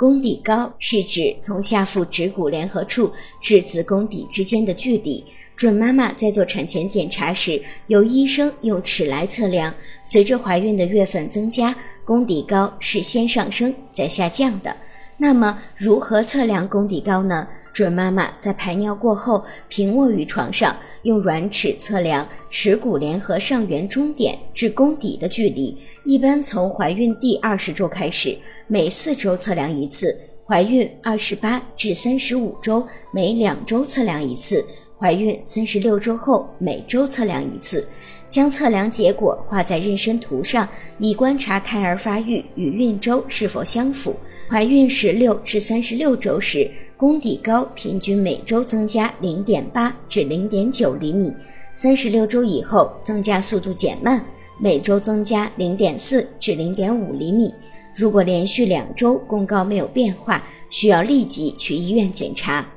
宫底高是指从下腹指骨联合处至子宫底之间的距离。准妈妈在做产前检查时，由医生用尺来测量。随着怀孕的月份增加，宫底高是先上升再下降的。那么，如何测量宫底高呢？准妈妈在排尿过后，平卧于床上，用软尺测量耻骨联合上缘中点至宫底的距离。一般从怀孕第二十周开始，每四周测量一次；怀孕二十八至三十五周，每两周测量一次。怀孕三十六周后，每周测量一次，将测量结果画在妊娠图上，以观察胎儿发育与孕周是否相符。怀孕十六至三十六周时，宫底高平均每周增加零点八至零点九厘米；三十六周以后，增加速度减慢，每周增加零点四至零点五厘米。如果连续两周宫高没有变化，需要立即去医院检查。